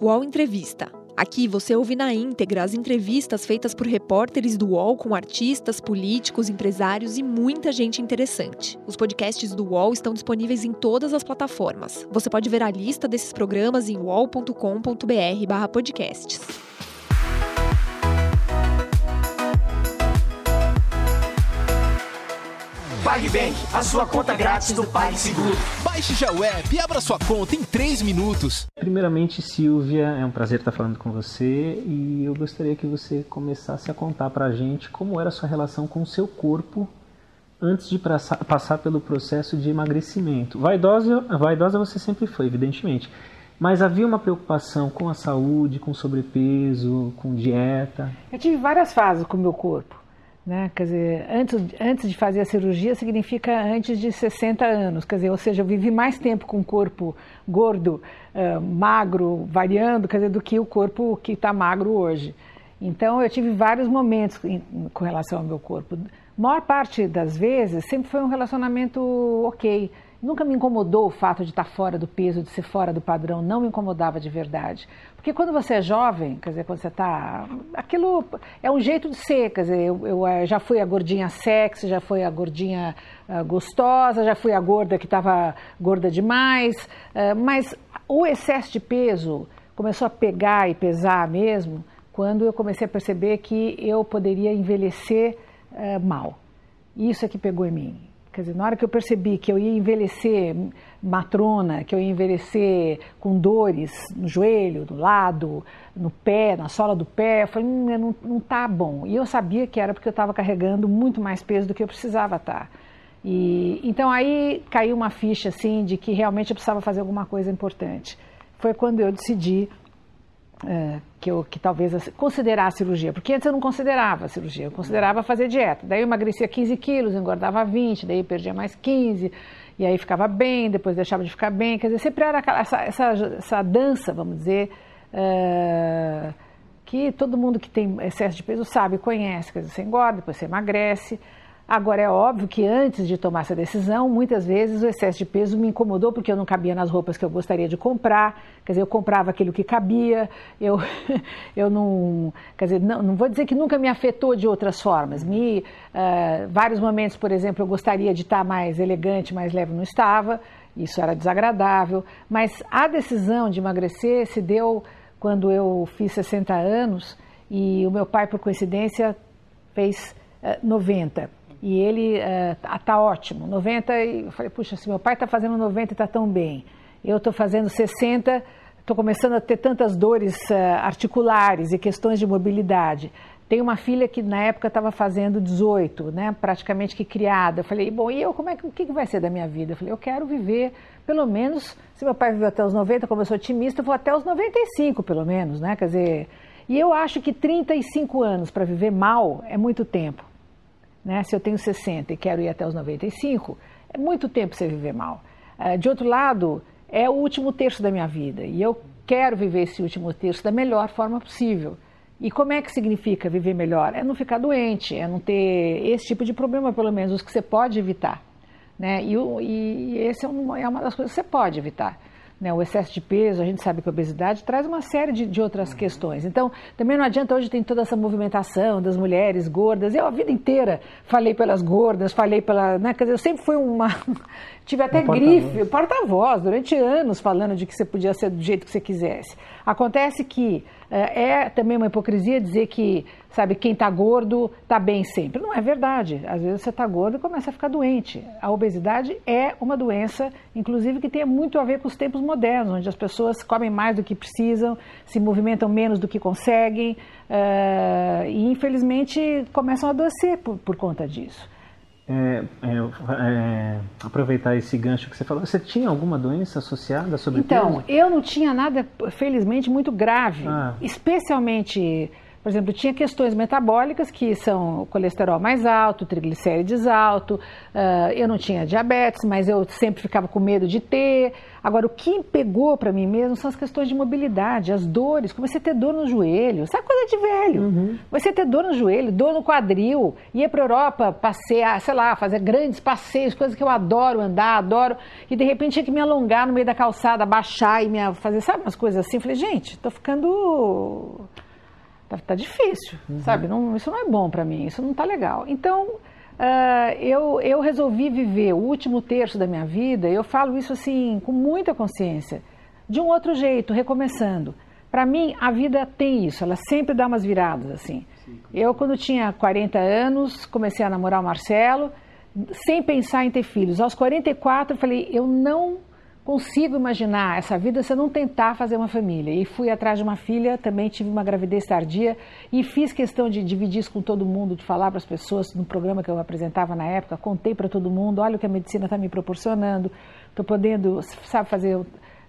UOL Entrevista. Aqui você ouve na íntegra as entrevistas feitas por repórteres do UOL com artistas, políticos, empresários e muita gente interessante. Os podcasts do UOL estão disponíveis em todas as plataformas. Você pode ver a lista desses programas em uol.com.br/podcasts. PagBank, a sua conta grátis do PagSeguro. Baixe já o app e abra sua conta em 3 minutos. Primeiramente, Silvia, é um prazer estar falando com você e eu gostaria que você começasse a contar pra gente como era a sua relação com o seu corpo antes de passar pelo processo de emagrecimento. Vaidosa, vaidosa você sempre foi, evidentemente. Mas havia uma preocupação com a saúde, com sobrepeso, com dieta? Eu tive várias fases com o meu corpo. Né? Quer dizer, antes, antes de fazer a cirurgia significa antes de 60 anos, quer dizer, ou seja, eu vivi mais tempo com o corpo gordo, uh, magro, variando, quer dizer, do que o corpo que está magro hoje. Então, eu tive vários momentos em, com relação ao meu corpo. A maior parte das vezes sempre foi um relacionamento ok. Nunca me incomodou o fato de estar fora do peso, de ser fora do padrão, não me incomodava de verdade. Porque quando você é jovem, quer dizer, quando você está. Aquilo é um jeito de ser, quer dizer, eu, eu eh, já fui a gordinha sexy, já fui a gordinha uh, gostosa, já fui a gorda que estava gorda demais, uh, mas o excesso de peso começou a pegar e pesar mesmo quando eu comecei a perceber que eu poderia envelhecer uh, mal. Isso é que pegou em mim. Quer dizer, na hora que eu percebi que eu ia envelhecer matrona, que eu ia envelhecer com dores no joelho, no lado, no pé, na sola do pé, eu falei, hum, não, não tá bom. E eu sabia que era porque eu estava carregando muito mais peso do que eu precisava estar. Tá. E, então aí caiu uma ficha assim de que realmente eu precisava fazer alguma coisa importante. Foi quando eu decidi é, que eu que talvez considerar a cirurgia, porque antes eu não considerava a cirurgia, eu considerava fazer dieta. Daí eu emagrecia 15 quilos, engordava 20, daí perdia mais 15, e aí ficava bem, depois deixava de ficar bem. Quer dizer, sempre era essa, essa, essa dança, vamos dizer, é, que todo mundo que tem excesso de peso sabe, conhece. Quer dizer, você engorda, depois você emagrece. Agora, é óbvio que antes de tomar essa decisão, muitas vezes o excesso de peso me incomodou porque eu não cabia nas roupas que eu gostaria de comprar, quer dizer, eu comprava aquilo que cabia, eu, eu não. Quer dizer, não, não vou dizer que nunca me afetou de outras formas. Me, uh, vários momentos, por exemplo, eu gostaria de estar mais elegante, mais leve, não estava, isso era desagradável, mas a decisão de emagrecer se deu quando eu fiz 60 anos e o meu pai, por coincidência, fez uh, 90 e ele uh, ótimo, 90, e eu falei, puxa, se meu pai está fazendo 90 e está tão bem, eu estou fazendo 60, estou começando a ter tantas dores uh, articulares e questões de mobilidade. Tenho uma filha que na época estava fazendo 18, né, praticamente que criada. Eu falei, bom, e eu, como é que, o que vai ser da minha vida? Eu falei, eu quero viver, pelo menos, se meu pai viveu até os 90, como eu sou otimista, eu vou até os 95, pelo menos, né, quer dizer... E eu acho que 35 anos para viver mal é muito tempo. Né? Se eu tenho 60 e quero ir até os 95, é muito tempo você viver mal. Eh, de outro lado, é o último terço da minha vida e eu quero viver esse último terço da melhor forma possível. E como é que significa viver melhor? É não ficar doente, é não ter esse tipo de problema, pelo menos os que você pode evitar. Né? E, e esse é uma, é uma das coisas que você pode evitar. Né, o excesso de peso, a gente sabe que a obesidade traz uma série de, de outras uhum. questões. Então, também não adianta hoje tem toda essa movimentação das mulheres gordas. Eu a vida inteira falei pelas gordas, falei pela. Né, quer dizer, eu sempre fui uma. Tive até um grife, porta-voz, durante anos falando de que você podia ser do jeito que você quisesse. Acontece que é, é também uma hipocrisia dizer que, sabe, quem está gordo está bem sempre. Não é verdade. Às vezes você está gordo e começa a ficar doente. A obesidade é uma doença, inclusive, que tem muito a ver com os tempos modernos, onde as pessoas comem mais do que precisam, se movimentam menos do que conseguem uh, e, infelizmente, começam a adoecer por, por conta disso. É, é, é, aproveitar esse gancho que você falou, você tinha alguma doença associada a sobrepeso? Então, eu não tinha nada, felizmente, muito grave. Ah. Especialmente, Por exemplo, tinha questões metabólicas que são colesterol mais alto, triglicérides alto, uh, eu não tinha diabetes, mas eu sempre ficava com medo de ter. Agora, o que pegou para mim mesmo são as questões de mobilidade, as dores. Comecei a ter dor no joelho, sabe coisa de velho? Uhum. Comecei a ter dor no joelho, dor no quadril, ia para Europa passear, sei lá, fazer grandes passeios, coisas que eu adoro andar, adoro. E de repente tinha que me alongar no meio da calçada, baixar e me fazer, sabe, umas coisas assim. Falei, gente, tô ficando tá, tá difícil, uhum. sabe? Não, isso não é bom para mim, isso não tá legal. Então, uh, eu, eu resolvi viver o último terço da minha vida, eu falo isso assim, com muita consciência, de um outro jeito, recomeçando. Para mim, a vida tem isso, ela sempre dá umas viradas, assim. Eu, quando tinha 40 anos, comecei a namorar o Marcelo, sem pensar em ter filhos. Aos 44, eu falei, eu não consigo imaginar essa vida se eu não tentar fazer uma família. E fui atrás de uma filha, também tive uma gravidez tardia e fiz questão de dividir isso com todo mundo, de falar para as pessoas no programa que eu apresentava na época, contei para todo mundo, olha o que a medicina está me proporcionando, estou podendo, sabe, fazer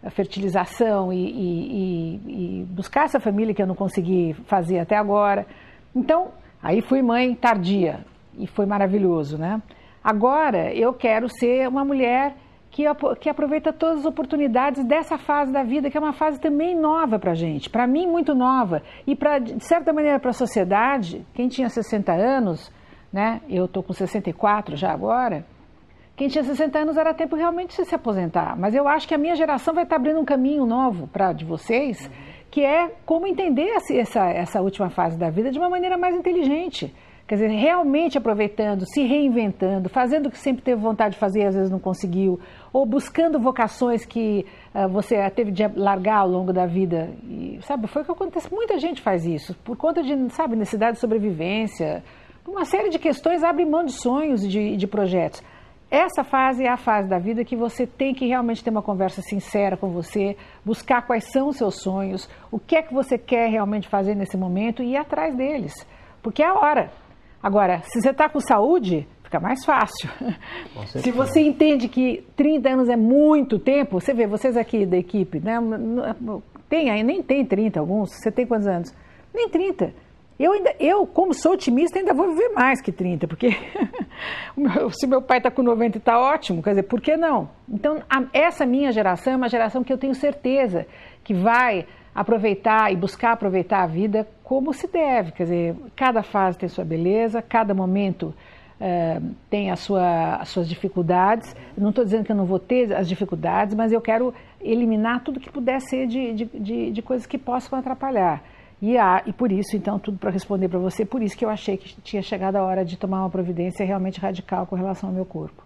a fertilização e, e, e, buscar essa família que eu não consegui fazer até agora. Então, aí fui mãe tardia e foi maravilhoso, né? Agora eu quero ser uma mulher que, que aproveita todas as oportunidades dessa fase da vida, que é uma fase também nova para a gente, para mim muito nova, e para, de certa maneira para a sociedade, quem tinha 60 anos, né, eu estou com 64 já agora, quem tinha 60 anos era tempo realmente de se aposentar, mas eu acho que a minha geração vai estar tá abrindo um caminho novo para de vocês, que é como entender essa, essa última fase da vida de uma maneira mais inteligente, Quer dizer, realmente aproveitando, se reinventando, fazendo o que sempre teve vontade de fazer e às vezes não conseguiu, ou buscando vocações que uh, você teve de largar ao longo da vida. E, sabe, foi o que acontece. Muita gente faz isso, por conta de, sabe, necessidade de sobrevivência, uma série de questões abre mão de sonhos e de, de projetos. Essa fase é a fase da vida que você tem que realmente ter uma conversa sincera com você, buscar quais são os seus sonhos, o que é que você quer realmente fazer nesse momento e ir atrás deles. Porque é a hora. Agora, se você está com saúde, fica mais fácil. Se você entende que 30 anos é muito tempo, você vê, vocês aqui da equipe, né? Tem, nem tem 30 alguns, você tem quantos anos? Nem 30. Eu, ainda, eu, como sou otimista, ainda vou viver mais que 30, porque se meu pai está com 90 e está ótimo, quer dizer, por que não? Então, a, essa minha geração é uma geração que eu tenho certeza que vai aproveitar e buscar aproveitar a vida como se deve. Quer dizer, cada fase tem sua beleza, cada momento uh, tem a sua, as suas dificuldades. não estou dizendo que eu não vou ter as dificuldades, mas eu quero eliminar tudo que puder ser de, de, de, de coisas que possam atrapalhar. E, há, e por isso, então, tudo para responder para você, por isso que eu achei que tinha chegado a hora de tomar uma providência realmente radical com relação ao meu corpo.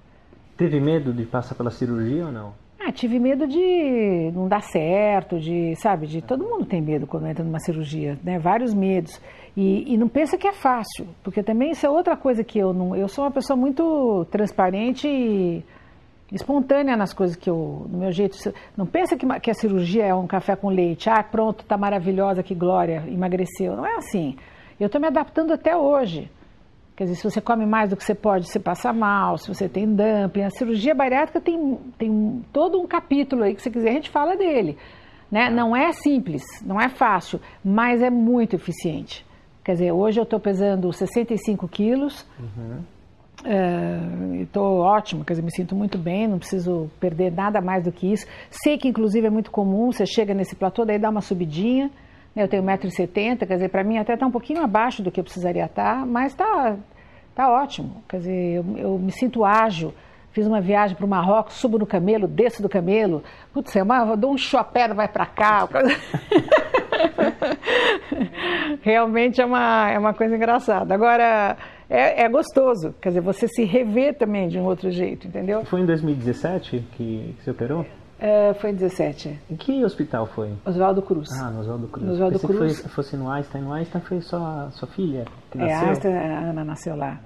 Teve medo de passar pela cirurgia ou não? Ah, tive medo de não dar certo, de, sabe, de todo mundo tem medo quando entra numa cirurgia, né? Vários medos. E, e não pensa que é fácil, porque também isso é outra coisa que eu não. Eu sou uma pessoa muito transparente e espontânea nas coisas que eu, no meu jeito. Não pensa que, que a cirurgia é um café com leite. Ah, pronto, tá maravilhosa, que glória, emagreceu. Não é assim. Eu estou me adaptando até hoje. Quer dizer, se você come mais do que você pode, você passa mal, se você tem dumping. A cirurgia bariátrica tem, tem todo um capítulo aí que se quiser a gente fala dele. Né? Não é simples, não é fácil, mas é muito eficiente. Quer dizer, hoje eu estou pesando 65 quilos, uhum. estou ótimo, quer dizer, me sinto muito bem, não preciso perder nada mais do que isso. Sei que, inclusive, é muito comum, você chega nesse platô, daí dá uma subidinha, eu tenho 1,70m, quer dizer, para mim até está um pouquinho abaixo do que eu precisaria estar, tá, mas está tá ótimo. Quer dizer, eu, eu me sinto ágil. Fiz uma viagem para o Marrocos, subo no camelo, desço do camelo. Putz, é uma, dou um chopé, vai para cá. Realmente é uma, é uma coisa engraçada. Agora, é, é, gostoso. Quer dizer, você se rever também de um outro jeito, entendeu? Foi em 2017 que, que você operou? É, foi em 17. Em que hospital foi? Oswaldo Cruz. Ah, no Oswaldo Cruz. No Oswaldo Cruz. Foi, fosse no Einstein. No Einstein foi só a sua filha que é, nasceu? É, Einstein, a Ana nasceu lá.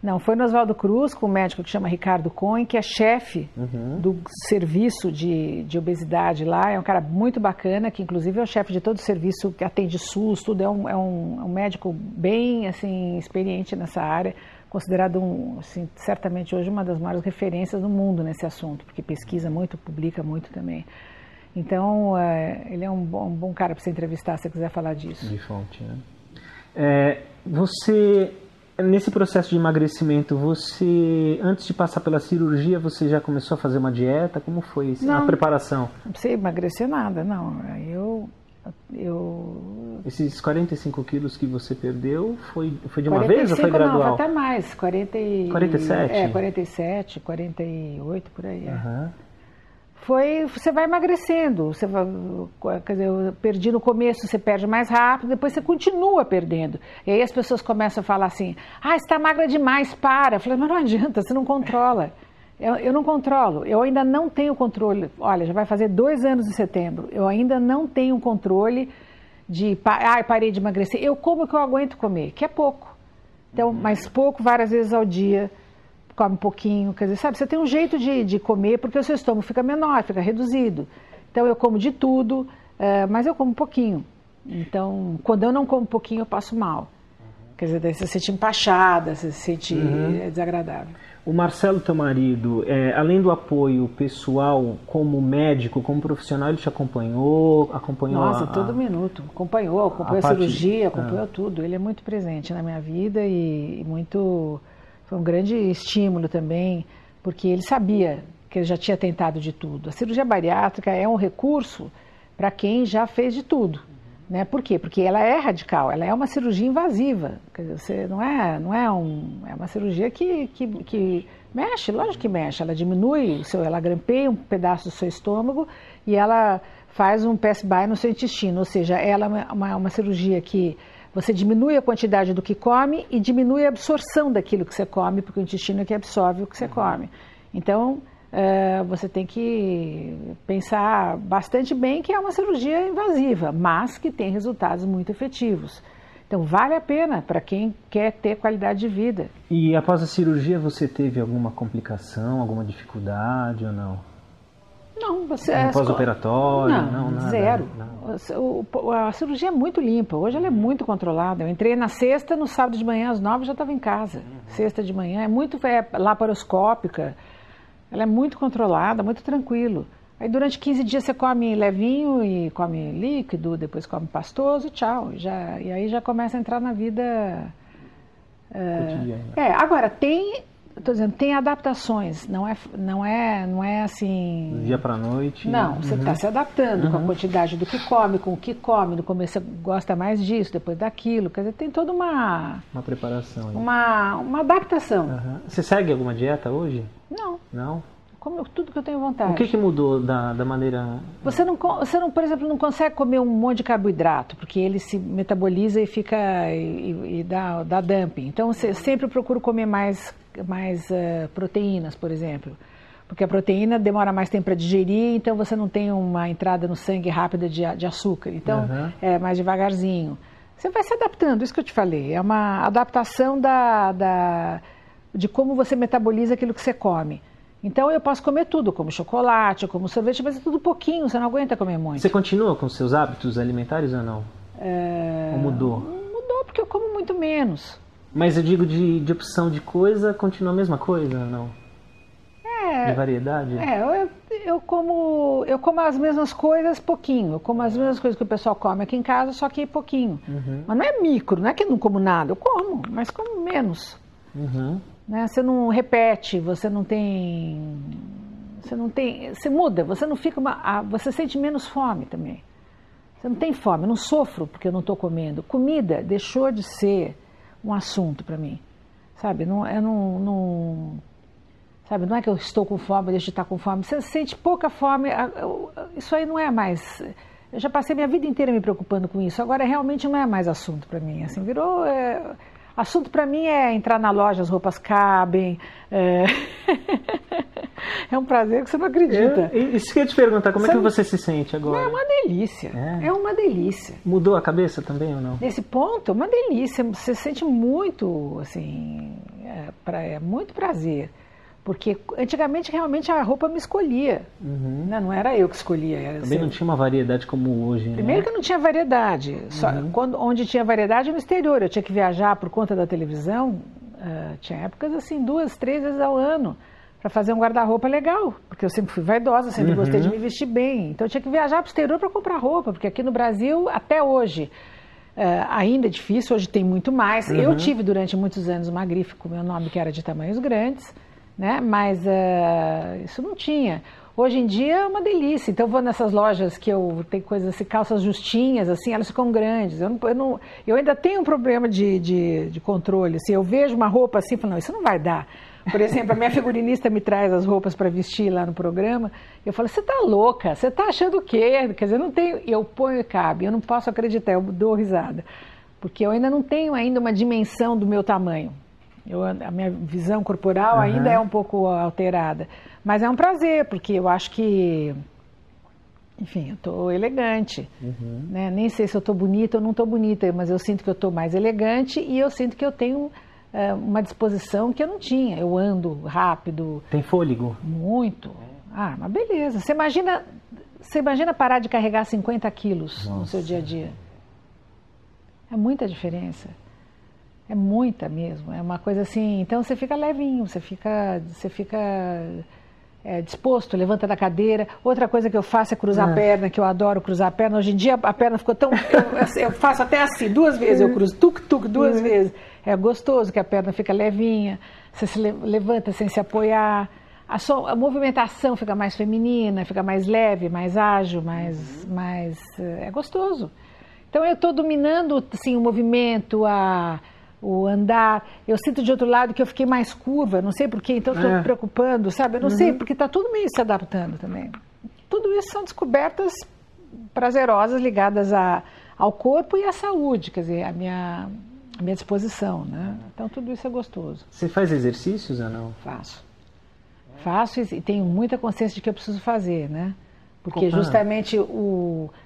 Não, foi no Oswaldo Cruz com um médico que chama Ricardo Cohen, que é chefe uhum. do serviço de, de obesidade lá. É um cara muito bacana, que inclusive é o chefe de todo o serviço que atende SUS, tudo. É um, é um, é um médico bem assim experiente nessa área considerado, um, assim, certamente hoje uma das maiores referências do mundo nesse assunto, porque pesquisa muito, publica muito também. Então, é, ele é um bom, um bom cara para você entrevistar se você quiser falar disso. De fonte, né? É, você nesse processo de emagrecimento, você antes de passar pela cirurgia, você já começou a fazer uma dieta? Como foi isso? Não. a preparação? Não precisa emagrecer nada, não. Eu eu Esses 45 quilos que você perdeu, foi, foi de uma vez ou foi 45 não, gradual? até mais, 40 e, 47? É, 47, 48 por aí. é. Aham. Foi, você vai emagrecendo, você vai, quer dizer, eu perdi no começo, você perde mais rápido, depois você continua perdendo. E aí as pessoas começam a falar assim, ah, está magra demais, para. Eu falei, mas não adianta, você não controla. Eu, eu não controlo, eu ainda não tenho controle. Olha, já vai fazer dois anos em setembro, eu ainda não tenho controle de, ah, parei de emagrecer. Eu como o que eu aguento comer, que é pouco. Então, mas pouco, várias vezes ao dia, come um pouquinho, quer dizer, sabe, você tem um jeito de, de comer porque o seu estômago fica menor, fica reduzido. Então eu como de tudo, eh, mas eu como um pouquinho. Então, quando eu não como um pouquinho, eu passo mal. Quer dizer, daí você se sente empachada, você se sente eh, desagradável. O Marcelo, teu marido, é, além do apoio pessoal, como médico, como profissional, ele te acompanhou? Acompanhou Nossa, a, todo minuto. Acompanhou, acompanhou a, parte- cirurgia, acompanhou Ah. tudo. Ele é muito presente na minha vida e, e muito. Foi um grande estímulo também, porque ele sabia que ele já tinha tentado de tudo. A cirurgia bariátrica é um recurso para quem já fez de tudo. Né? Por quê? Porque ela é radical, ela é uma cirurgia invasiva. Você não é, não é um, é uma cirurgia que, que, que mexe, lógico que mexe. Ela diminui o seu, ela grampeia um pedaço do seu estômago e ela faz um pass-by no seu intestino, ou seja, ela é uma, uma, uma cirurgia que você diminui a quantidade do que come e diminui a absorção daquilo que você come, porque o intestino é que absorve o que você come. Então, eh, você tem que pensar bastante bem que é uma cirurgia invasiva, mas que tem resultados muito efetivos. Então, vale a pena para quem quer ter qualidade de vida. E após a cirurgia, você teve alguma complicação, alguma dificuldade ou não? Não, você co- pós-operatório? Não, Não, nada, zero. não. A cirurgia é muito limpa. Hoje ela é muito controlada. Eu entrei na sexta, no sábado de manhã às nove já estava em casa. Sexta de manhã é muito é, laparoscópica. Ela é muito controlada, muito tranquilo. Aí durante 15 dias você come levinho e come líquido, depois come pastoso e tchau. Já, e aí já começa a entrar na vida Cotidiana. é, agora tem, estou dizendo, tem adaptações, não é, não é, não é assim. Do dia pra noite? Não, você está se adaptando com a quantidade do que come, com o que come. No começo você gosta mais disso, depois daquilo. Quer dizer, tem toda uma, Uma preparação. aí. uma, uma adaptação. Aham. Você segue alguma dieta hoje? Não, Não? como tudo que eu tenho vontade. O que, que mudou da, da maneira. Você não, você não, por exemplo, não consegue comer um monte de carboidrato, porque ele se metaboliza e fica e, e- dá, dá dumping. Então, você sempre procura comer mais, mais eh, proteínas, por exemplo. Porque a proteína demora mais tempo para digerir, então você não tem uma entrada no sangue rápida de, de açúcar. Então, Aham. é mais devagarzinho. Você vai se adaptando, isso que eu te falei. É uma adaptação da, da, de como você metaboliza aquilo que você come. Então eu posso comer tudo, como chocolate, como sorvete, mas é tudo pouquinho, você não aguenta comer muito. Você continua com seus hábitos alimentares ou não? É, Ou mudou? Mudou porque eu como muito menos. Mas eu digo de, de opção de coisa, continua a mesma coisa não? É, De variedade? é eu, eu como eu como as mesmas coisas pouquinho. Eu como as mesmas coisas que o pessoal come aqui em casa, só que pouquinho. Mas não é micro, não é que eu não como nada, eu como, mas como menos. Uhum. né? Você não repete, você não tem, você não tem, você muda, você não fica, uma, você sente menos fome também. Você não tem fome, eu não sofro porque eu não estou comendo. Comida deixou de ser um assunto para mim, sabe? Não, eu não, não, sabe? Não é que eu estou com fome, deixo de estar com fome. Você sente pouca fome, isso aí não é mais. Eu já passei minha vida inteira me preocupando com isso. Agora realmente não é mais assunto para mim. Assim, virou. é, assunto para mim é entrar na loja, as roupas cabem. É, é um prazer que você não acredita. Eu, isso que eu ia te perguntar, como é Sabe- que você se sente agora? É uma delícia. É? É uma delícia. Mudou a cabeça também ou não? Nesse ponto, é uma delícia. Você sente muito, assim, é, pra- é muito prazer. Porque antigamente realmente a roupa me escolhia. né? Não era eu que escolhia. Era Uhum. Também assim, não tinha uma variedade como hoje, né? Primeiro que não tinha variedade. Só, Uhum. quando, onde tinha variedade no exterior. Eu tinha que viajar por conta da televisão. ah, tinha épocas assim, duas, três vezes ao ano, para fazer um guarda-roupa legal. Porque eu sempre fui vaidosa, sempre Uhum. gostei de me vestir bem. Então eu tinha que viajar para o exterior para comprar roupa. Porque aqui no Brasil, até hoje, Uh, ainda é difícil, hoje tem muito mais. Uhum. Eu tive durante muitos anos uma grife com meu nome que era de tamanhos grandes, né? mas uh, isso não tinha. Hoje em dia é uma delícia. Então eu vou nessas lojas que eu tenho coisas assim, calças justinhas, assim, elas ficam grandes. Eu, não, eu, não, eu ainda tenho um problema de, de, de controle. Assim, eu vejo uma roupa assim, eu falo, não, isso não vai dar. Por exemplo, a minha figurinista me traz as roupas para vestir lá no programa. Eu falo, você está louca? Você está achando o quê? Quer dizer, eu não tenho. Eu ponho e cabe, eu não posso acreditar, eu dou risada. Porque eu ainda não tenho ainda uma dimensão do meu tamanho. Eu, a minha visão corporal uhum. ainda é um pouco alterada. Mas é um prazer, porque eu acho que. Enfim, eu estou elegante. Uhum. Né? Nem sei se eu estou bonita ou não estou bonita, mas eu sinto que eu estou mais elegante e eu sinto que eu tenho é, uma disposição que eu não tinha. Eu ando rápido. Tem fôlego? Muito. Ah, mas beleza. Você imagina, você imagina parar de carregar 50 quilos Nossa. no seu dia a dia? É muita diferença. É muita mesmo. É uma coisa assim. Então você fica levinho, você fica, você fica é, disposto, levanta da cadeira. Outra coisa que eu faço é cruzar é. a perna, que eu adoro cruzar a perna. Hoje em dia a perna ficou tão. Eu, eu faço até assim, duas vezes eu cruzo, tuk-tuk, duas uhum. vezes. É gostoso que a perna fica levinha, você se levanta sem se apoiar. A, so, a movimentação fica mais feminina, fica mais leve, mais ágil, mais. Uhum. mais é gostoso. Então eu estou dominando assim, o movimento, a o andar. Eu sinto de outro lado que eu fiquei mais curva, não sei porquê, então estou é. me preocupando, sabe? Eu não uhum. sei, porque está tudo meio se adaptando também. Tudo isso são descobertas prazerosas ligadas a, ao corpo e à saúde, quer dizer, a minha, a minha disposição, né? Então tudo isso é gostoso. Você faz exercícios ou não? Faço. Faço e tenho muita consciência de que eu preciso fazer, né? Porque justamente o é,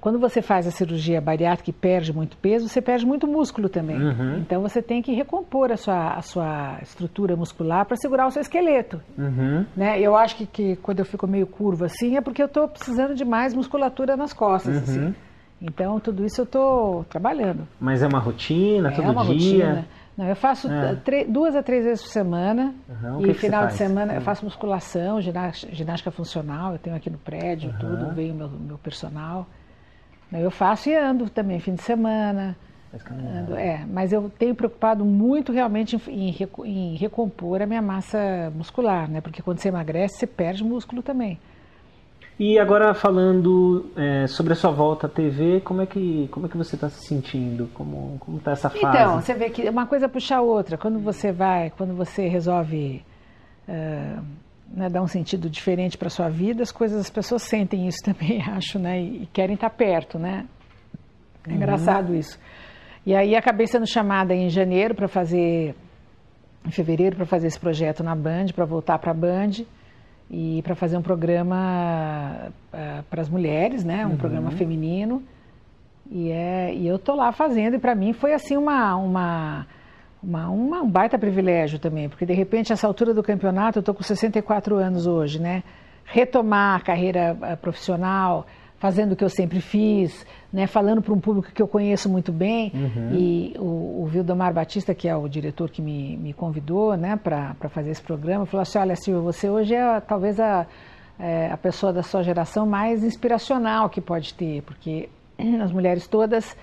quando você faz a cirurgia bariátrica e perde muito peso, você perde muito músculo também. Uhum. Então você tem que recompor a sua, a sua estrutura muscular para segurar o seu esqueleto. Uhum. Né? Eu acho que, que, quando eu fico meio curva assim é porque eu estou precisando de mais musculatura nas costas. Uhum. Assim. Então tudo isso eu estou trabalhando. Mas é uma rotina, é todo uma dia? Rotina. Não, eu faço é. duas a três vezes por semana. Uhum. e que final que de semana eu faço musculação, ginástica, ginástica, funcional, eu tenho aqui no prédio, tudo, vem o meu, meu personal. Eu faço e ando também, fim de semana. Ando, é, mas eu tenho preocupado muito realmente em, em, recompor a minha massa muscular, né? Porque quando você emagrece, você perde músculo também. E agora falando é, sobre a sua volta à TV, como é que, como é que você está se sentindo? Como está essa fase? Então, você vê que uma coisa puxa a outra. Quando você vai, quando você resolve uh, né, dar um sentido diferente para sua vida, as coisas, as pessoas sentem isso também, acho, né, e, querem estar tá perto, né? É uhum. engraçado isso. E aí acabei sendo chamada em janeiro para fazer, em fevereiro para fazer esse projeto na Band, para voltar para a Band e para fazer um programa uh, para as mulheres, né, um uhum. programa feminino. E é, e eu tô lá fazendo e para mim foi assim uma uma uma, uma, um baita privilégio também, porque de repente, essa altura do campeonato, eu estou com 64 anos hoje, né? Retomar a carreira eh, profissional, fazendo o que eu sempre fiz, né? falando para um público que eu conheço muito bem. Uhum. E o, o Vildomar Batista, que é o diretor que me, me convidou né? para fazer esse programa, falou assim: Olha, Silvia, você hoje é talvez a, é, a pessoa da sua geração mais inspiracional que pode ter, porque as mulheres todas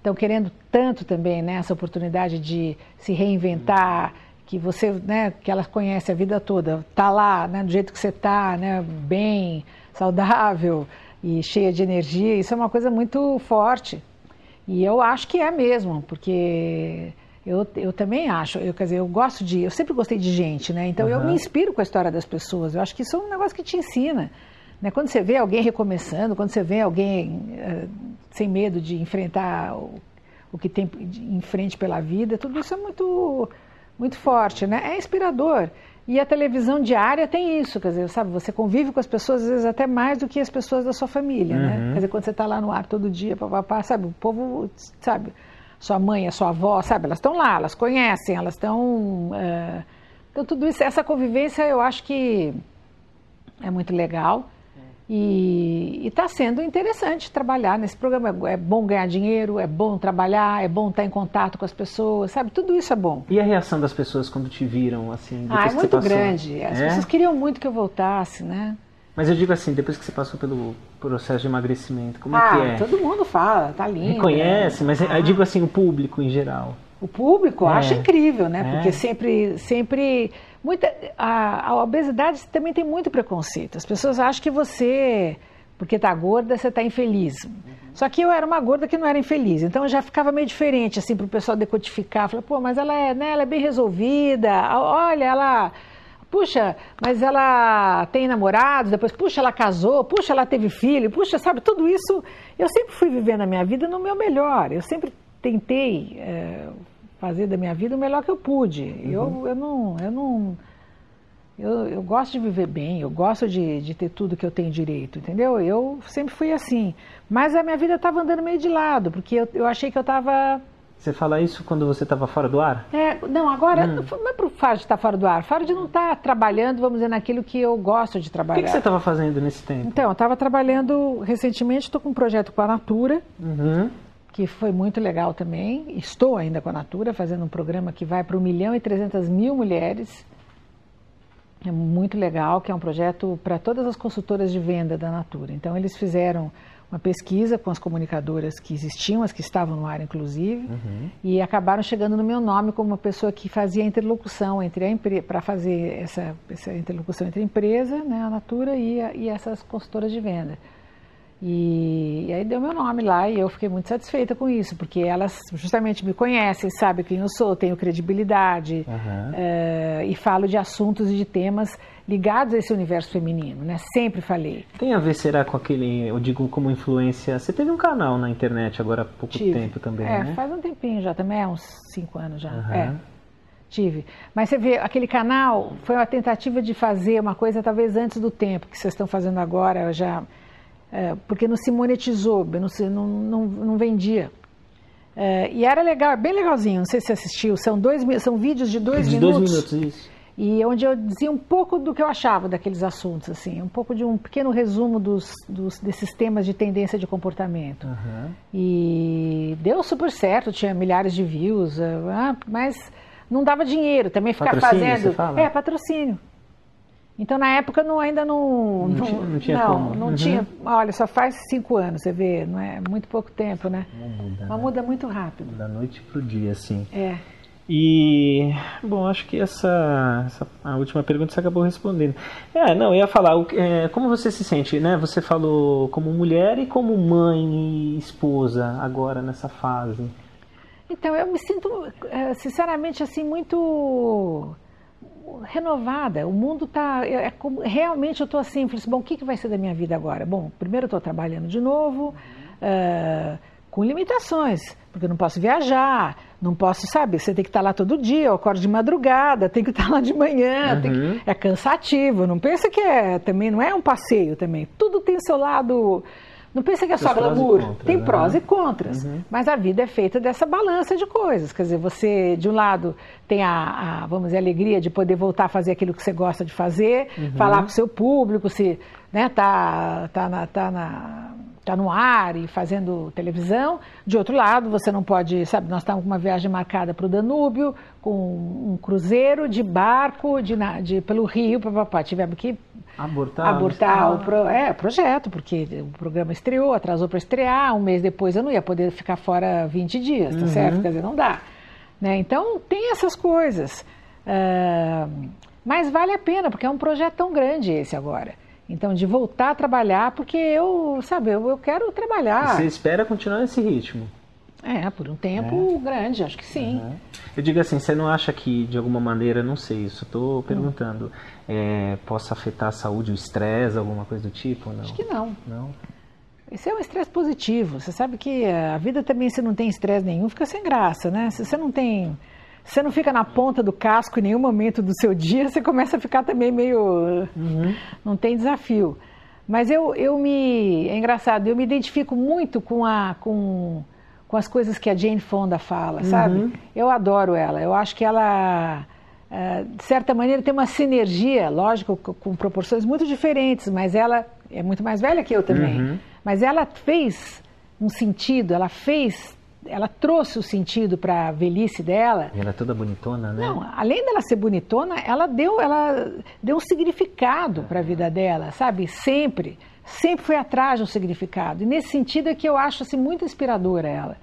estão querendo tanto também né, essa oportunidade de se reinventar, que você, né, que ela conhece a vida toda, tá lá, né, do jeito que você está, né, bem, saudável e cheia de energia, isso é uma coisa muito forte. E eu acho que é mesmo, porque eu, eu também acho, eu, quer dizer, eu gosto de, eu sempre gostei de gente, né? Então uhum. eu me inspiro com a história das pessoas. Eu acho que isso é um negócio que te ensina. Né? Quando você vê alguém recomeçando, quando você vê alguém uh, sem medo de enfrentar o, o que tem em frente pela vida, tudo isso é muito, muito forte, né? É inspirador. E a televisão diária tem isso, quer dizer, sabe, você convive com as pessoas às vezes até mais do que as pessoas da sua família, né? uhum. né? Quer dizer, quando você está lá no ar todo dia, papapá, sabe, o povo, sabe, sua mãe, a sua avó, sabe, elas estão lá, elas conhecem, elas estão... Uh, então tudo isso, essa convivência eu acho que é muito legal. E está sendo interessante trabalhar nesse programa. É bom ganhar dinheiro, é bom trabalhar, é bom estar em contato com as pessoas, sabe? Tudo isso é bom. E a reação das pessoas quando te viram, assim, Ah, é muito grande. As é? pessoas queriam muito que eu voltasse, né? Mas eu digo assim, depois que você passou pelo processo de emagrecimento, como ah, é que é? todo mundo fala, tá lindo. Reconhece, mas ah. eu digo assim, o público em geral. O público É. acha incrível, né? É. Porque sempre, sempre, muita, a, a obesidade também tem muito preconceito. As pessoas acham que você, porque tá gorda, você tá infeliz. Só que eu era uma gorda que não era infeliz, então já ficava meio diferente assim para o pessoal decodificar. Falei, pô, mas ela é, né, ela é bem resolvida. Olha, ela Puxa, mas ela tem namorado, depois, puxa, ela casou, puxa, ela teve filho, puxa, sabe, tudo isso. Eu sempre fui vivendo a minha vida no meu melhor. Eu sempre tentei é, fazer da minha vida o melhor que eu pude. Uhum. Eu, eu não. Eu, não eu, eu gosto de viver bem, eu gosto de, de ter tudo que eu tenho direito, entendeu? Eu sempre fui assim. Mas a minha vida estava andando meio de lado, porque eu, eu achei que eu estava Você fala isso quando você estava fora do ar? é, não, agora, Hum. não é para o fato de estar fora do ar, fora de não estar trabalhando, vamos dizer, naquilo que eu gosto de O trabalhar. que, que você estava fazendo nesse tempo? Então, eu estava trabalhando recentemente, estou com um projeto com a Natura, Uhum. Que foi muito legal também. Estou ainda com a Natura, fazendo um programa que vai para 1 milhão e 300 mil mulheres. É muito legal, que é um projeto para todas as consultoras de venda da Natura. Então, eles fizeram uma pesquisa com as comunicadoras que existiam, as que estavam no ar, inclusive, e acabaram chegando no meu nome como uma pessoa que fazia a interlocução entre a empresa, para fazer essa, essa interlocução entre a empresa, né, a Natura, e, a- e essas consultoras de venda. E, e aí deu meu nome lá e eu fiquei muito satisfeita com isso, porque elas justamente me conhecem, sabem quem eu sou, tenho credibilidade Aham. eh, e falo de assuntos e de temas ligados a esse universo feminino, né? Sempre falei. Tem a ver, será, com aquele, eu digo como influência. Você teve um canal na internet agora há pouco Tive. tempo também, é, né? faz um tempinho já, também é uns cinco anos já. Aham. É, tive. Mas você vê, aquele canal foi uma tentativa de fazer uma coisa talvez antes do tempo que vocês estão fazendo agora, já, é, porque não se monetizou, não, se, não, não, não vendia. É, e era legal, bem legalzinho, não sei se você assistiu, são, dois, são vídeos de dois De minutos. dois minutos, isso. E onde eu dizia um pouco do que eu achava daqueles assuntos, assim, um pouco de um pequeno resumo dos, dos- desses temas de tendência de comportamento. Aham. E deu super certo, tinha milhares de views, ah, mas não dava dinheiro também ficar Patrocínio, fazendo. você fala? É, patrocínio. Então na época não, ainda não. Não tinha- não tinha não, não Uhum. tinha. Olha, só faz cinco anos, você vê, não é muito pouco tempo, né? Não muda, Mas né? muda muito rápido. Da noite pro dia, assim. É. E, bom, acho que essa, essa a última pergunta você acabou respondendo. É, não, eu ia falar, é, como você se sente, né? Você falou como mulher e como mãe e esposa agora nessa fase. Então, eu me sinto, eh, sinceramente, assim, muito renovada. O mundo está. É como, realmente eu estou assim, falei assim, bom, o que, que vai ser da minha vida agora? Bom, primeiro eu estou trabalhando de novo, eh, com limitações, porque eu não posso viajar, não posso, sabe, você tem que estar lá todo dia, eu acordo de madrugada, tem que estar lá de manhã, tem que- Uhum. é cansativo, não pensa que é também, não é um passeio também. Tudo tem seu lado. Não pensa que é só glamour. contras, Tem né? prós e contras. Mas a vida é feita dessa balança de coisas. Quer dizer, você, de um lado, tem a, a, vamos dizer, a alegria de poder voltar a fazer aquilo que você gosta de fazer, falar com o seu público, se né, tá, tá, na, tá, na, tá no ar e fazendo televisão. De outro lado, você não pode, sabe, nós estávamos com uma viagem marcada para o Danúbio, com um cruzeiro de barco de, de, pelo Rio, papapá. Tivemos que Abortar? abortar o pro, é, projeto, porque o programa estreou, atrasou para estrear, um mês depois eu não ia poder ficar fora 20 dias, tá certo? Quer dizer, não dá. Né? Então, tem essas coisas. Ah, mas vale a pena, porque é um projeto tão grande esse agora. Então, de voltar a trabalhar, porque eu, sabe, eu, eu quero trabalhar. Você espera continuar nesse ritmo? É, por um tempo grande, acho que sim. Eu digo assim, você não acha que de alguma maneira, não sei, isso estou perguntando, é, possa afetar a saúde, o estresse, alguma coisa do tipo? Não. Acho que não. Não? Isso é um estresse positivo. Você sabe que a vida também, se não tem estresse nenhum, fica sem graça, né? Se você não tem. Você não fica na ponta do casco em nenhum momento do seu dia, você começa a ficar também meio. Não tem desafio. Mas eu, eu me. É engraçado, eu me identifico muito com, a, com, com as coisas que a Jane Fonda fala, sabe? Eu adoro ela. Eu acho que ela. eh, de certa maneira tem uma sinergia, lógico, com, com proporções muito diferentes, mas ela é muito mais velha que eu também. Mas ela fez um sentido, ela fez ela trouxe o sentido para a velhice dela. E ela é toda bonitona, né? Não, além dela ser bonitona, ela deu, ela deu um significado para a vida dela, sabe? Sempre, sempre foi atrás de um significado. E nesse sentido é que eu acho assim, muito inspiradora ela.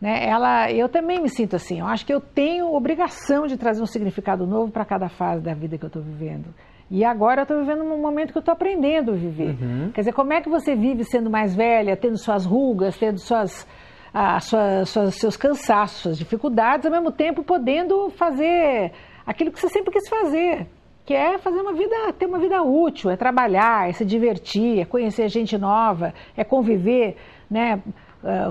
Né? Ela, eu também me sinto assim. Eu acho que eu tenho obrigação de trazer um significado novo para cada fase da vida que eu estou vivendo. E agora eu estou vivendo um momento que eu estou aprendendo a viver. Uhum. Quer dizer, como é que você vive sendo mais velha, tendo suas rugas, tendo suas a sua, suas, seus cansaços, suas dificuldades, ao mesmo tempo podendo fazer aquilo que você sempre quis fazer, que é fazer uma vida, ter uma vida útil, é trabalhar, é se divertir, é conhecer gente nova, é conviver, né,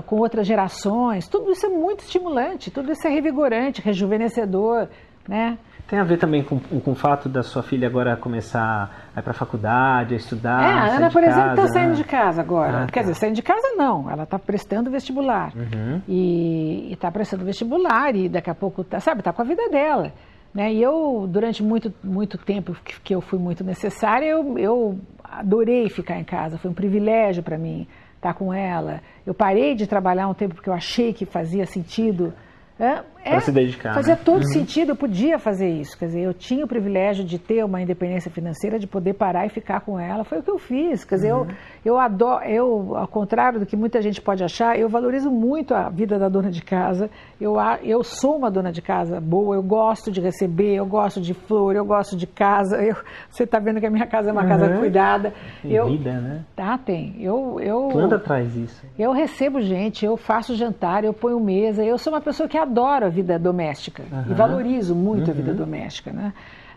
com outras gerações. Tudo isso é muito estimulante, tudo isso é revigorante, rejuvenescedor, né? Tem a ver também com, com o fato da sua filha agora começar a ir para a faculdade, a estudar? É, a Ana, por exemplo, está saindo né? de casa agora. Ah, Quer tá. dizer, saindo de casa não, ela está prestando vestibular. Uhum. E está prestando vestibular e daqui a pouco, tá, sabe, está com a vida dela. Né? E eu, durante muito, muito tempo que, que eu fui muito necessária, eu, eu adorei ficar em casa, foi um privilégio para mim estar com ela. Eu parei de trabalhar um tempo porque eu achei que fazia sentido é, para se dedicar. Fazia né? todo uhum. sentido, eu podia fazer isso. Quer dizer, eu tinha o privilégio de ter uma independência financeira, de poder parar e ficar com ela. Foi o que eu fiz. Quer dizer, uhum. eu, eu adoro, eu, ao contrário do que muita gente pode achar, eu valorizo muito a vida da dona de casa. Eu, eu sou uma dona de casa boa, eu gosto de receber, eu gosto de flor, eu gosto de casa. Eu, você está vendo que a minha casa é uma uhum. casa cuidada. Tem eu, vida, né? Tá, tem. Eu, eu, Planta traz isso. Eu recebo gente, eu faço jantar, eu ponho mesa. Eu sou uma pessoa que adora vida doméstica uhum. e valorizo muito uhum. a vida doméstica, né?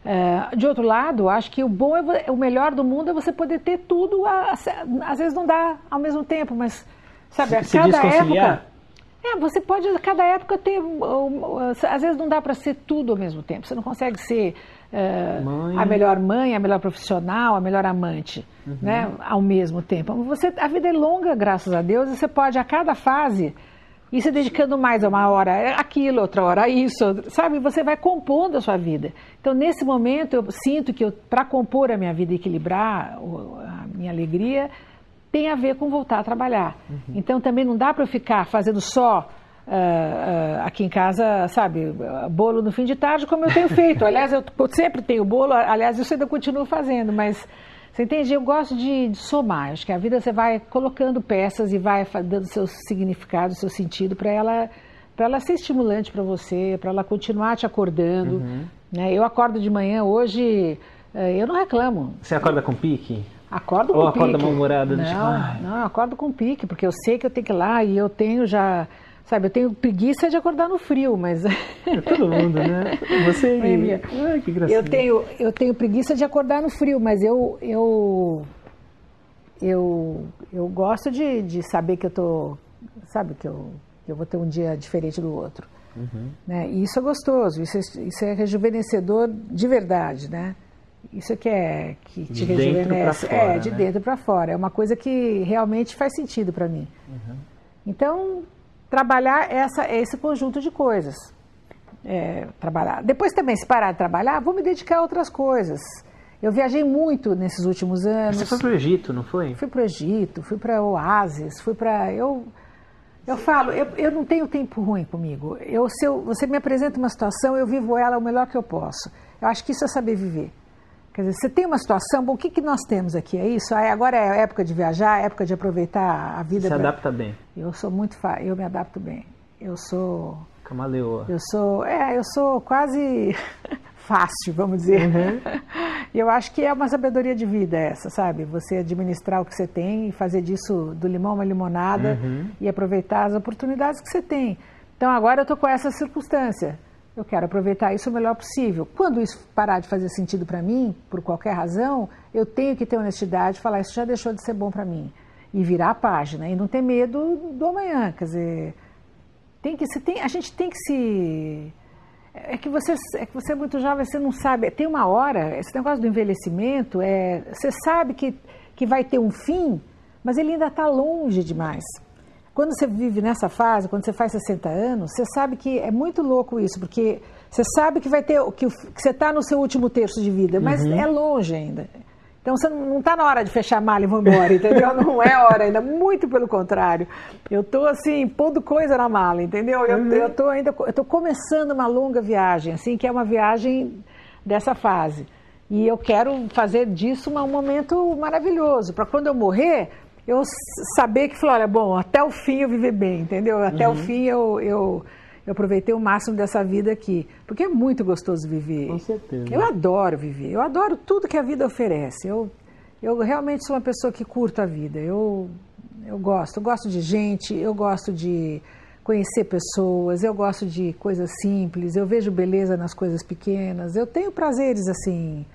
Uh, de outro lado, acho que o bom é o melhor do mundo é você poder ter tudo, a, a, às vezes não dá ao mesmo tempo, mas sabe, se, a cada época é, você pode a cada época ter, às vezes não dá para ser tudo ao mesmo tempo. Você não consegue ser uh, a melhor mãe, a melhor profissional, a melhor amante, uhum. né, ao mesmo tempo. Você, a vida é longa, graças a Deus, e você pode a cada fase e se dedicando mais a uma hora aquilo, outra hora isso, sabe? Você vai compondo a sua vida. Então, nesse momento, eu sinto que para compor a minha vida e equilibrar a minha alegria, tem a ver com voltar a trabalhar. Uhum. Então, também não dá para eu ficar fazendo só Uh, uh, aqui em casa, sabe, bolo no fim de tarde, como eu tenho feito. Aliás, eu sempre tenho bolo, aliás, isso ainda continuo fazendo, mas você entende? Eu gosto de, de, somar. Acho que a vida você vai colocando peças e vai dando seu significado, seu sentido para ela, para ela ser estimulante para você, para ela continuar te acordando. Uhum. Né? Eu acordo de manhã hoje, eh, eu não reclamo. Você acorda com pique? Acordo Ou com pique. Ou acorda mal-humorada? Não, tipo, não, eu acordo com pique, porque eu sei que eu tenho que ir lá e eu tenho já Sabe, eu tenho preguiça de acordar no frio, mas. É todo mundo, né? Você. Ai, Ai, que gracinha. Eu tenho, eu tenho preguiça de acordar no frio, mas eu. Eu, eu, eu gosto de, de saber que eu tô. Sabe, que eu, que eu vou ter um dia diferente do outro. Uhum. Né? E isso é gostoso, isso é, isso é rejuvenescedor de verdade, né? Isso é que é que te de rejuvenesce. Fora, é, de né? dentro para fora. É uma coisa que realmente faz sentido para mim. Uhum. Então, trabalhar essa, esse conjunto de coisas. É, trabalhar. Depois também, se parar de trabalhar, vou me dedicar a outras coisas. Eu viajei muito nesses últimos anos. Você foi para o Egito, não foi? Fui para o Egito, fui para Oásis, fui para... Eu, eu falo, eu, eu não tenho tempo ruim comigo. Eu, se eu, você me apresenta uma situação, eu vivo ela o melhor que eu posso. Eu acho que isso é saber viver. Quer dizer, você tem uma situação, bom, o que, que nós temos aqui? É isso? Agora é a época de viajar, é época de aproveitar a vida. Se pra... adapta bem. Eu sou muito fa... eu me adapto bem. Eu sou. Camaleoa. Eu sou. É, eu sou quase fácil, vamos dizer. Uhum. Eu acho que é uma sabedoria de vida essa, sabe? Você administrar o que você tem e fazer disso do limão uma limonada uhum. e aproveitar as oportunidades que você tem. Então agora eu estou com essa circunstância. Eu quero aproveitar isso o melhor possível. Quando isso parar de fazer sentido para mim, por qualquer razão, eu tenho que ter honestidade e falar: isso já deixou de ser bom para mim. E virar a página. E não ter medo do amanhã. Quer dizer, tem que, se tem, a gente tem que se. É que, você, é que você é muito jovem, você não sabe. Tem uma hora, esse negócio do envelhecimento, é, você sabe que, que vai ter um fim, mas ele ainda está longe demais. Quando você vive nessa fase, quando você faz 60 anos, você sabe que é muito louco isso, porque você sabe que vai ter que, que você está no seu último terço de vida, mas uhum. é longe ainda. Então você não está na hora de fechar a mala e vou embora, entendeu? Não é hora ainda, muito pelo contrário. Eu estou assim, pondo coisa na mala, entendeu? Eu uhum. estou ainda, eu estou começando uma longa viagem, assim, que é uma viagem dessa fase. E eu quero fazer disso um momento maravilhoso, para quando eu morrer, eu saber que, olha, bom, até o fim eu vivi bem, entendeu? Até uhum. o fim eu, eu, eu aproveitei o máximo dessa vida aqui. Porque é muito gostoso viver. Com certeza. Eu adoro viver. Eu adoro tudo que a vida oferece. Eu, eu realmente sou uma pessoa que curto a vida. Eu, eu gosto. Eu gosto de gente, eu gosto de conhecer pessoas, eu gosto de coisas simples, eu vejo beleza nas coisas pequenas. Eu tenho prazeres assim.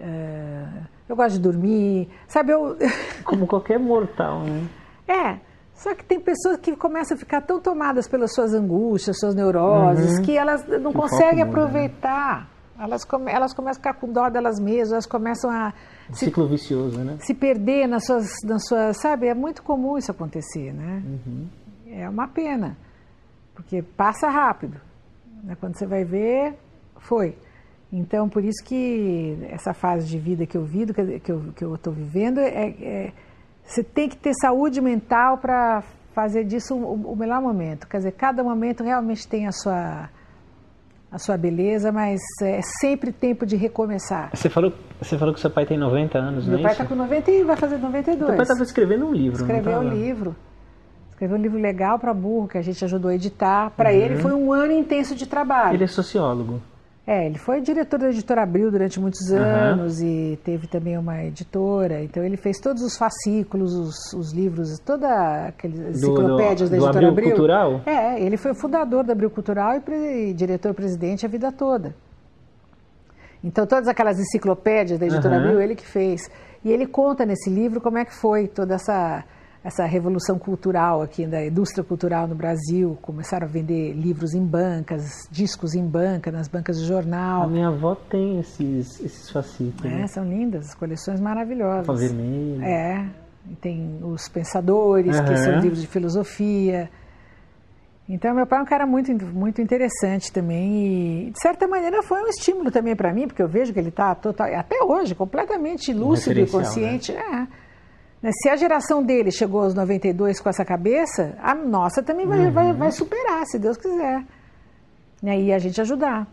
É, eu gosto de dormir, sabe? Eu... Como qualquer mortal, né? É, só que tem pessoas que começam a ficar tão tomadas pelas suas angústias, suas neuroses, uhum. que elas não que conseguem né? aproveitar. Elas, come, elas começam a ficar com dó delas mesmas, elas começam a. Um se, ciclo vicioso, né? Se perder nas suas, nas suas. Sabe, é muito comum isso acontecer, né? Uhum. É uma pena, porque passa rápido. Né? Quando você vai ver, foi. Então, por isso que essa fase de vida que eu vivo, que eu que estou vivendo, é, é, você tem que ter saúde mental para fazer disso o, o, melhor momento. Quer dizer, cada momento realmente tem a sua a sua beleza, mas é sempre tempo de recomeçar. Você falou, você falou que seu pai tem 90 anos, Meu não é pai está com 90 e vai fazer 92. Meu pai estava escrevendo um livro, Escreveu um livro. Escreveu um livro legal para burro que a gente ajudou a editar. Para uhum. ele foi um ano intenso de trabalho. Ele é sociólogo. É, ele foi diretor da editora Abril durante muitos anos uhum. e teve também uma editora. Então ele fez todos os fascículos, os, os livros, toda aquelas enciclopédias da editora do Abril. Cultural? É, ele foi o fundador da Abril Cultural e, e diretor-presidente a vida toda. Então todas aquelas enciclopédias da editora uhum. Abril ele que fez. E ele conta nesse livro como é que foi toda essa essa revolução cultural aqui da indústria cultural no Brasil, começaram a vender livros em bancas, discos em banca, nas bancas de jornal. A minha avó tem esses, esses fascículos. É, são lindas, coleções maravilhosas. vermelho. É, tem os Pensadores, uhum. que são livros de filosofia. Então, meu pai é um cara muito, muito interessante também e, de certa maneira, foi um estímulo também para mim, porque eu vejo que ele está até hoje completamente lúcido e consciente. Né? É. Né, se a geração dele chegou aos 92 com essa cabeça, a nossa também vai, uhum. vai, vai superar, se Deus quiser. Né, e a gente ajudar.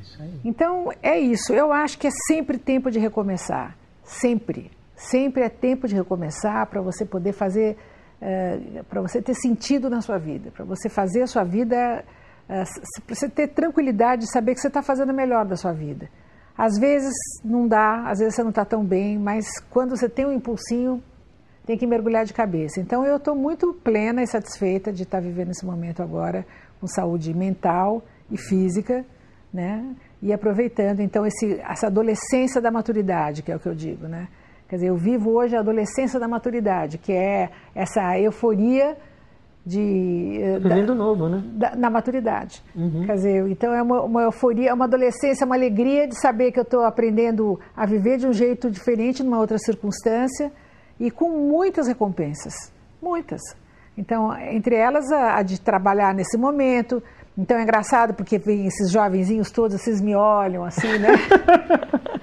Isso então, é isso. Eu acho que é sempre tempo de recomeçar. Sempre. Sempre é tempo de recomeçar para você poder fazer, uh, para você ter sentido na sua vida, para você fazer a sua vida, uh, para você ter tranquilidade de saber que você está fazendo o melhor da sua vida. Às vezes não dá, às vezes você não está tão bem, mas quando você tem um impulsinho, tem que mergulhar de cabeça. Então eu estou muito plena e satisfeita de estar tá vivendo esse momento agora com saúde mental e física, né? E aproveitando então esse, essa adolescência da maturidade, que é o que eu digo, né? Quer dizer, eu vivo hoje a adolescência da maturidade, que é essa euforia de eh, vivendo da, novo, né? Da, na maturidade. Uhum. Quer dizer, então é uma, uma euforia, uma adolescência, uma alegria de saber que eu estou aprendendo a viver de um jeito diferente numa outra circunstância e com muitas recompensas, muitas. Então, entre elas a, a, de trabalhar nesse momento. Então é engraçado porque vem esses jovenzinhos todos, vocês me olham assim, né?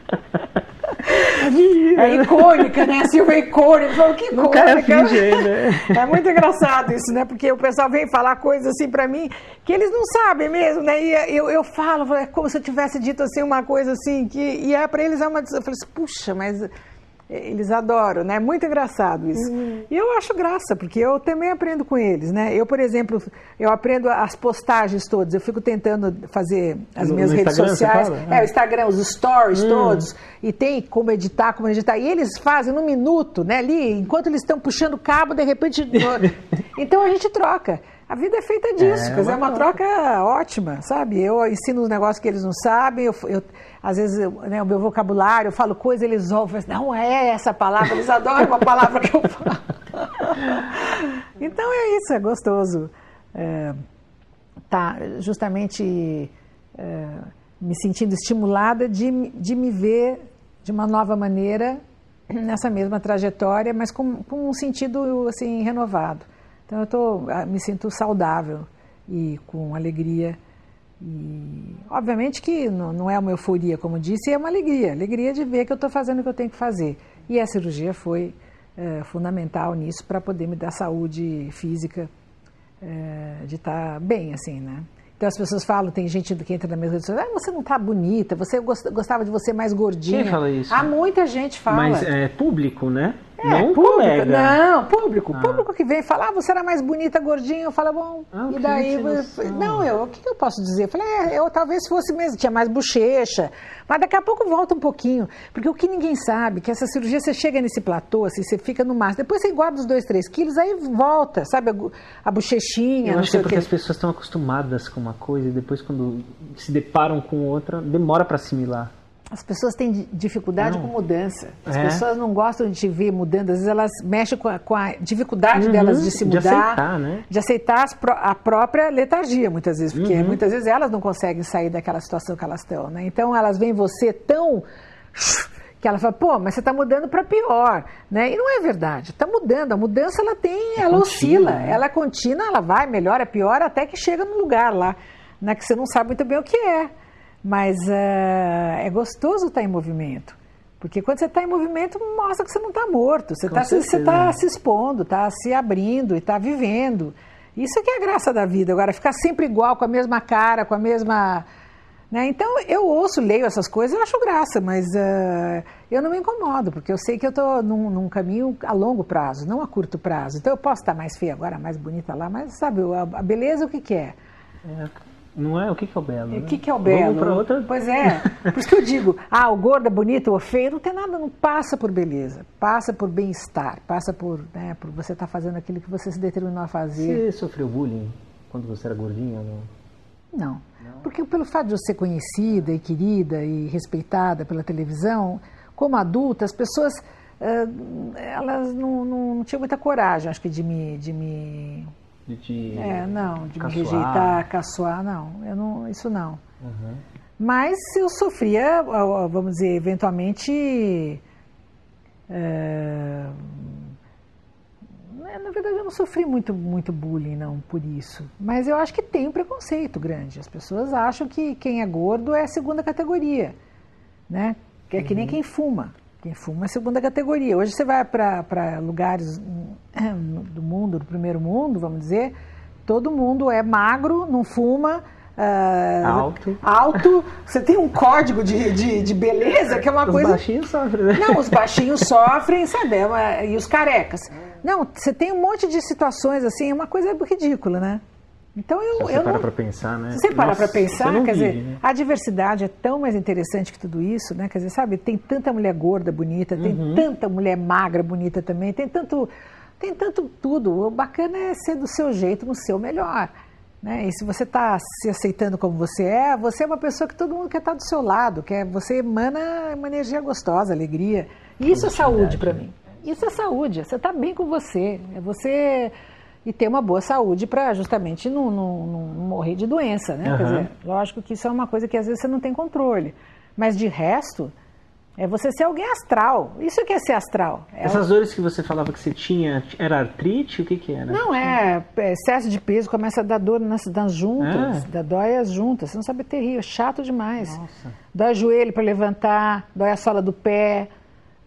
é icônica, né? A Silvia é icônica. Falo, que icônica. Né? É muito engraçado isso, né? Porque o pessoal vem falar coisas assim para mim que eles não sabem mesmo, né? E eu, eu falo, é como se eu tivesse dito assim uma coisa assim, que, e é para eles é uma. Eu falei assim, puxa, mas eles adoram, né? Muito engraçado isso. Uhum. E eu acho graça, porque eu também aprendo com eles, né? Eu, por exemplo, eu aprendo as postagens todas. Eu fico tentando fazer as no, minhas no redes sociais. É, o Instagram, os stories uhum. todos. E tem como editar, como editar. E eles fazem num minuto, né? Ali, enquanto eles estão puxando o cabo, de repente. então a gente troca. A vida é feita disso, é, é uma troca. troca ótima, sabe? Eu ensino os negócios que eles não sabem, eu, eu às vezes né, o meu vocabulário, eu falo coisa, eles ouvem, não é essa palavra, eles adoram a palavra que eu falo. então é isso, é gostoso. É, tá justamente é, me sentindo estimulada de, de me ver de uma nova maneira nessa mesma trajetória, mas com, com um sentido assim renovado. Então eu tô, ah, me sinto saudável e com alegria E, obviamente que não, é uma euforia, como disse, é uma alegria. Alegria de ver que eu estou fazendo o que eu tenho que fazer. E a cirurgia foi é, fundamental nisso para poder me dar saúde física, é, de estar tá bem, assim, né? Então as pessoas falam, tem gente que entra na mesa e diz, ah, você não está bonita, você gostava de você mais gordinha. Quem fala isso? Há muita gente fala. Mas é público, né? É, não público, colega. Não, público. Ah. Público que vem falar, ah, você era mais bonita, gordinha. Eu falo, bom, ah, e daí? Não, eu, o que eu posso dizer? Eu falei, é, eu talvez fosse mesmo, tinha mais bochecha. Mas daqui a pouco volta um pouquinho. Porque o que ninguém sabe, que essa cirurgia, você chega nesse platô, assim, você fica no máximo. Depois você engorda os dois, três quilos, aí volta, sabe? A, a bochechinha. Eu acho que é porque as pessoas estão acostumadas com uma coisa e depois, quando se deparam com outra, demora para assimilar. As pessoas têm dificuldade Não. com mudança. As É. pessoas não gostam de te ver mudando. Às vezes elas mexem com a, com a dificuldade Uhum, delas de se de mudar. aceitar, né? De aceitar a própria letargia, muitas vezes. Porque Uhum. muitas vezes elas não conseguem sair daquela situação que elas estão. Né? Então elas veem você tão... Que ela fala, pô, mas você está mudando para pior, né? E não é verdade, está mudando. A mudança, ela tem, ela contínua, oscila, né? ela é contínua, ela vai, melhora, piora, até que chega no lugar lá, né? Que você não sabe muito bem o que é. Mas ah, é gostoso estar em movimento. Porque quando você está em movimento, mostra que você não está morto. Você está se, tá se expondo, está se abrindo e está vivendo. Isso é que é a graça da vida. Agora, ficar sempre igual, com a mesma cara, com a mesma. né? Então, eu ouço, leio essas coisas, eu acho graça, mas ah, eu não me incomodo, porque eu sei que eu estou num, num caminho a longo prazo, não a curto prazo. Então, eu posso estar mais feia agora, mais bonita lá, mas sabe, a, a beleza o que, que é? É, não é? O que, que é o belo? O né? que, que é o belo? Outra. Pois é. Por isso que eu digo, ah, o gordo é bonito ou feio, não tem nada, não passa por beleza. Passa por bem-estar, passa por, né, por você estar fazendo aquilo que você se determinou a fazer. Você sofreu bullying quando você era gordinha? ou Não? Não. Porque pelo fato de eu ser conhecida e querida e respeitada pela televisão, como adulta, as pessoas elas não, não, não tinham muita coragem, acho que, de me, de me De te É, não, de caçoar? me rejeitar, caçoar, não. Eu não, isso não. Uhum. Mas eu sofria, vamos dizer, eventualmente. é, na verdade, eu não sofri muito, muito bullying, não, por isso. Mas eu acho que tem um preconceito grande. As pessoas acham que quem é gordo é segunda categoria, né? Que é que nem quem fuma. Quem fuma é segunda categoria. Hoje você vai para lugares do mundo, do primeiro mundo, vamos dizer, todo mundo é magro, não fuma. ah, Alto. Alto. Você tem um código de, de, de beleza que é uma Os coisa. baixinhos sofrem, né? Não, os baixinhos sofrem, sabe? é E os carecas. Não, você tem um monte de situações assim, é uma coisa ridícula, né? Então eu, Se você eu parar não. para pensar, né? Se você parar Nossa, para pensar, quer vive, dizer, né? a diversidade é tão mais interessante que tudo isso, né? Quer dizer, sabe, tem tanta mulher gorda bonita, tem Uhum. tanta mulher magra bonita também, tem tanto, tem tanto tudo. O bacana é ser do seu jeito, no seu melhor. Né? E se você está se aceitando como você é, você é uma pessoa que todo mundo quer estar do seu lado, quer, você emana uma energia gostosa, alegria. E isso é saúde para mim. Isso é saúde, você está bem com você. É você e ter uma boa saúde para justamente não, não- não morrer de doença, né? Quer Aham. dizer, lógico que isso é uma coisa que às vezes você não tem controle. Mas de resto, é você ser alguém astral. Isso que é ser astral. É Essas dores que você falava que você tinha, era artrite? O que que era? não, é, é excesso de peso, começa a dar dor nas, nas juntas, É? dá, dói as juntas, você não sabe é terrível, é chato demais. Nossa. Dói o joelho para levantar, dói a sola do pé,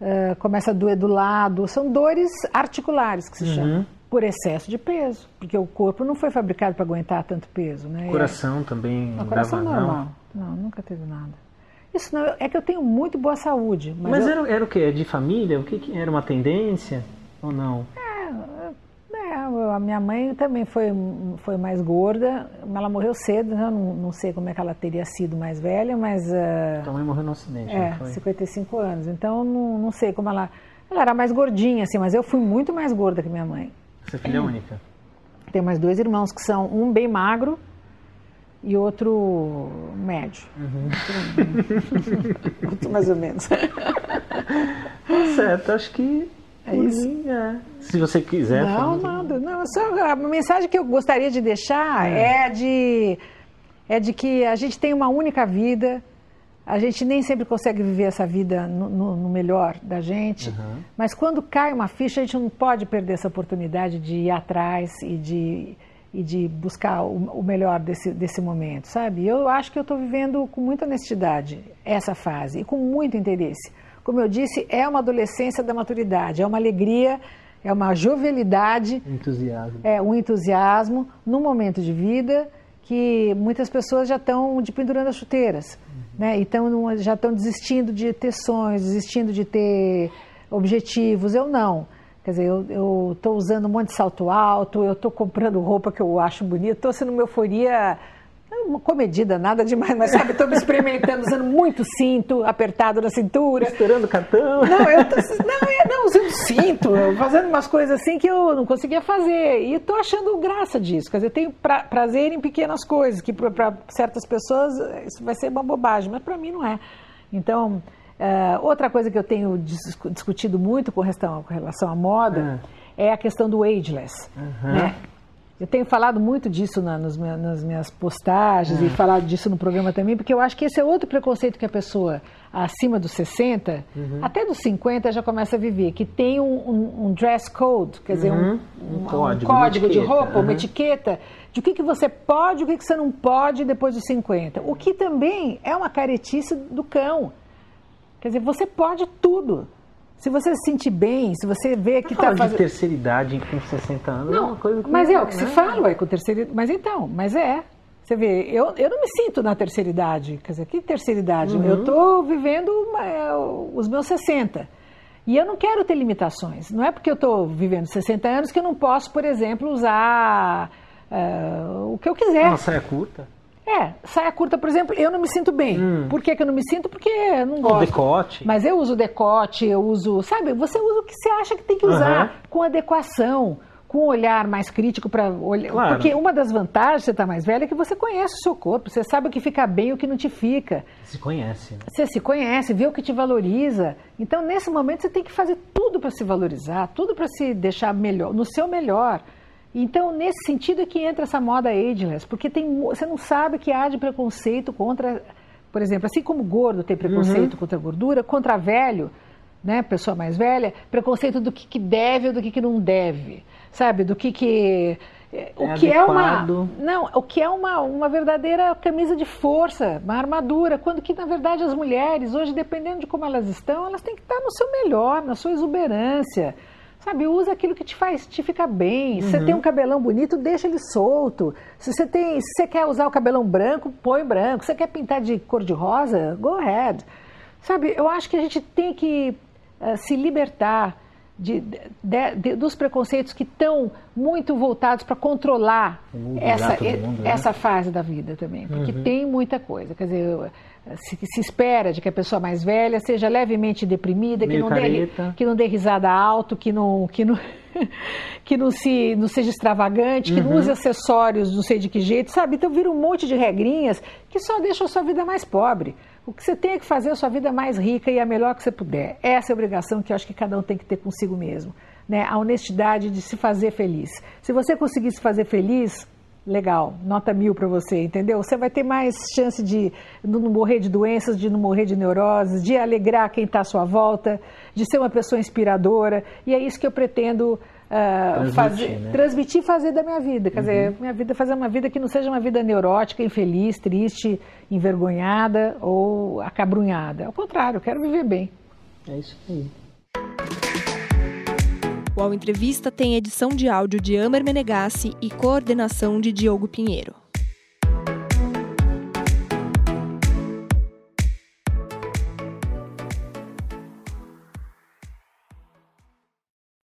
eh, começa a doer do lado. São dores articulares que se Uhum. chamam, por excesso de peso, porque o corpo não foi fabricado para aguentar tanto peso. Né? Coração também É, o coração dava, não? normal. Não, nunca teve nada. Isso não, é que eu tenho muito boa saúde. Mas, Mas eu- era, era o quê? É De família? O que, que era uma tendência ou não? É, a minha mãe também foi, foi mais gorda, mas ela morreu cedo, né? não, não sei como é que ela teria sido mais velha, mas Tua mãe morreu no acidente, é, foi? 55 anos, então não, não sei como ela. Ela era mais gordinha, assim, mas eu fui muito mais gorda que minha mãe. Você é filha única? Tenho mais dois irmãos que são um bem magro e outro médio. Uhum. Outro, mais ou menos. Tá certo, acho que. É isso? mim, é. Se você quiser. Não, nada. Não, só a mensagem que eu gostaria de deixar é. de é de que a gente tem uma única vida. A gente nem sempre consegue viver essa vida no, no- no melhor da gente, Uhum. mas quando cai uma ficha, a gente não pode perder essa oportunidade de ir atrás e de, e de buscar o, melhor desse, desse momento, sabe? Eu acho que eu estou vivendo com muita honestidade essa fase e com muito interesse. Como eu disse, é uma adolescência da maturidade, é uma alegria, é uma jovialidade, entusiasmo. é um entusiasmo num momento de vida que muitas pessoas já estão de pendurando as chuteiras, uhum. né? Então já estão desistindo de ter sonhos, desistindo de ter objetivos. Eu não. Quer dizer, eu estou usando um monte de salto alto, eu estou comprando roupa que eu acho bonita, estou sendo uma euforia uma comedida, nada demais, mas sabe, estou me experimentando, usando muito cinto apertado na cintura. Esperando cartão. Não, eu tô, não, é, não, usando cinto, fazendo umas coisas assim que eu não conseguia fazer. E estou achando graça disso. Quer dizer, eu tenho pra, prazer em pequenas coisas, que para certas pessoas isso vai ser uma bobagem, mas para mim não é. Então, Uh, outra coisa que eu tenho discutido muito com relação, com relação à moda é. é a questão do ageless. Uhum. Né? Eu tenho falado muito disso na, nos, nas minhas postagens uhum. e falado disso no programa também, porque eu acho que esse é outro preconceito que a pessoa acima dos 60, uhum. até dos 50 já começa a viver, que tem um, um, um dress code, quer dizer, um, um código, código de roupa, uma etiqueta de o que, que você pode e o que, que você não pode depois dos 50. O que também é uma caretice do cão. Quer dizer, você pode tudo. Se você se sentir bem, se você vê que está fazendo... de terceira idade com 60 anos não, é uma coisa que... Mas é o que se né? fala, é com terceira idade. Mas então, mas é. Você vê, eu, eu não me sinto na terceira idade. Quer dizer, que terceira idade? Uhum. Eu estou vivendo é, os meus 60. E eu não quero ter limitações. Não é porque eu estou vivendo 60 anos que eu não posso, por exemplo, usar uh, o que eu quiser. Uma saia curta? É, saia curta, por exemplo, eu não me sinto bem. Hum. Por que, que eu não me sinto? Porque eu não gosto. O decote. Mas eu uso decote, eu uso. Sabe, você usa o que você acha que tem que usar, uhum. com adequação, com um olhar mais crítico para olhar. Claro. Porque uma das vantagens de você estar tá mais velha é que você conhece o seu corpo, você sabe o que fica bem e o que não te fica. Se conhece. Né? Você se conhece, vê o que te valoriza. Então, nesse momento, você tem que fazer tudo para se valorizar, tudo para se deixar melhor, no seu melhor. Então, nesse sentido é que entra essa moda ageless, porque tem, você não sabe que há de preconceito contra, por exemplo, assim como gordo tem preconceito uhum. contra gordura, contra velho, né, pessoa mais velha, preconceito do que, que deve ou do que, que não deve, sabe, do que que é, o é que adequado. é uma não o que é uma, uma verdadeira camisa de força uma armadura quando que na verdade as mulheres hoje dependendo de como elas estão elas têm que estar no seu melhor na sua exuberância Sabe, usa aquilo que te faz te ficar bem. Se uhum. você tem um cabelão bonito, deixa ele solto. Se você tem, se você quer usar o cabelão branco, põe branco. Se você quer pintar de cor de rosa, go ahead. Sabe, eu acho que a gente tem que uh, se libertar de, de, de, dos preconceitos que estão muito voltados para controlar essa, mundo, né? essa fase da vida também, porque uhum. tem muita coisa. Quer dizer, se, se, espera de que a pessoa mais velha seja levemente deprimida, que não, dê, que não dê risada alto, que não, que não, que não, se, não seja extravagante, que uhum. não use acessórios não sei de que jeito, sabe? Então vira um monte de regrinhas que só deixam a sua vida mais pobre. O que você tem é que fazer a sua vida mais rica e a melhor que você puder. Essa é a obrigação que eu acho que cada um tem que ter consigo mesmo. Né? A honestidade de se fazer feliz. Se você conseguir se fazer feliz, legal, nota mil para você, entendeu? Você vai ter mais chance de não morrer de doenças, de não morrer de neuroses, de alegrar quem está à sua volta, de ser uma pessoa inspiradora. E é isso que eu pretendo uh, transmitir, fazer, né? transmitir e fazer da minha vida. Quer uhum. dizer, minha vida fazer uma vida que não seja uma vida neurótica, infeliz, triste, envergonhada ou acabrunhada. Ao contrário, eu quero viver bem. É isso aí. O Ao Entrevista tem edição de áudio de Amer Menegassi e coordenação de Diogo Pinheiro.